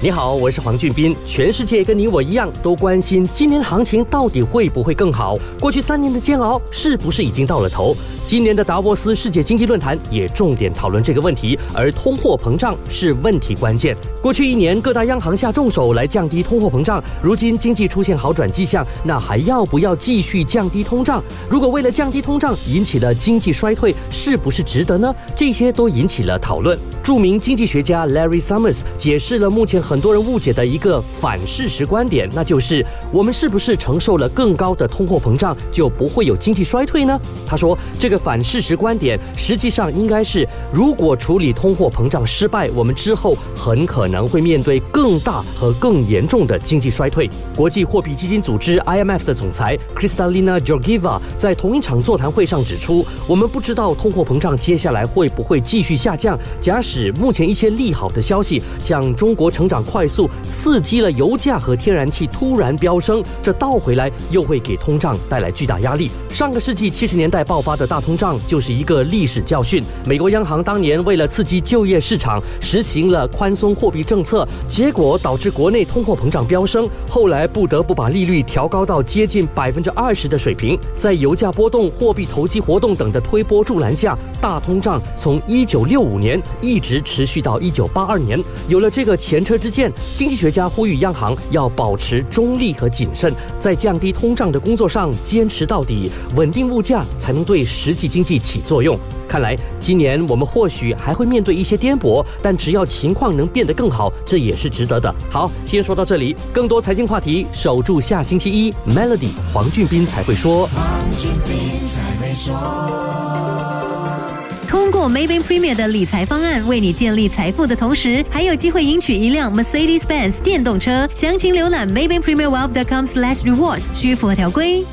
你好，我是黄俊斌。全世界跟你我一样，都关心今年行情到底会不会更好？过去三年的煎熬是不是已经到了头？今年的达沃斯世界经济论坛也重点讨论这个问题，而通货膨胀是问题关键。过去一年，各大央行下重手来降低通货膨胀，如今经济出现好转迹象，那还要不要继续降低通胀？如果为了降低通胀引起了经济衰退，是不是值得呢？这些都引起了讨论。著名经济学家 Larry Summers 解释了目前很多人误解的一个反事实观点，那就是我们是不是承受了更高的通货膨胀就不会有经济衰退呢？他说，这个反事实观点实际上应该是，如果处理通货膨胀失败，我们之后很可能会面对更大和更严重的经济衰退。国际货币基金组织 IMF 的总裁 Kristalina Georgieva 在同一场座谈会上指出，我们不知道通货膨胀接下来会不会继续下降。假使目前一些利好的消息，像中国成长快速，刺激了油价和天然气突然飙升，这倒回来又会给通胀带来巨大压力。上个世纪七十年代爆发的大通胀就是一个历史教训。美国央行当年为了刺激就业市场，实行了宽松货币政策，结果导致国内通货膨胀飙升，后来不得不把利率调高到接近百分之二十的水平。在油价波动、货币投机活动等的推波助澜下，大通胀从一九六五年一直。持续到一九八二年，有了这个前车之鉴，经济学家呼吁央行要保持中立和谨慎，在降低通胀的工作上坚持到底，稳定物价才能对实际经济起作用。看来今年我们或许还会面对一些颠簸，但只要情况能变得更好，这也是值得的。好，先说到这里，更多财经话题，守住下星期一，Melody 黄俊斌才会说。通过 Maybank Premier 的理财方案，为你建立财富的同时，还有机会赢取一辆 Mercedes-Benz 电动车。详情浏览 Maybank Premier Wealth.com/rewards，需符合条规。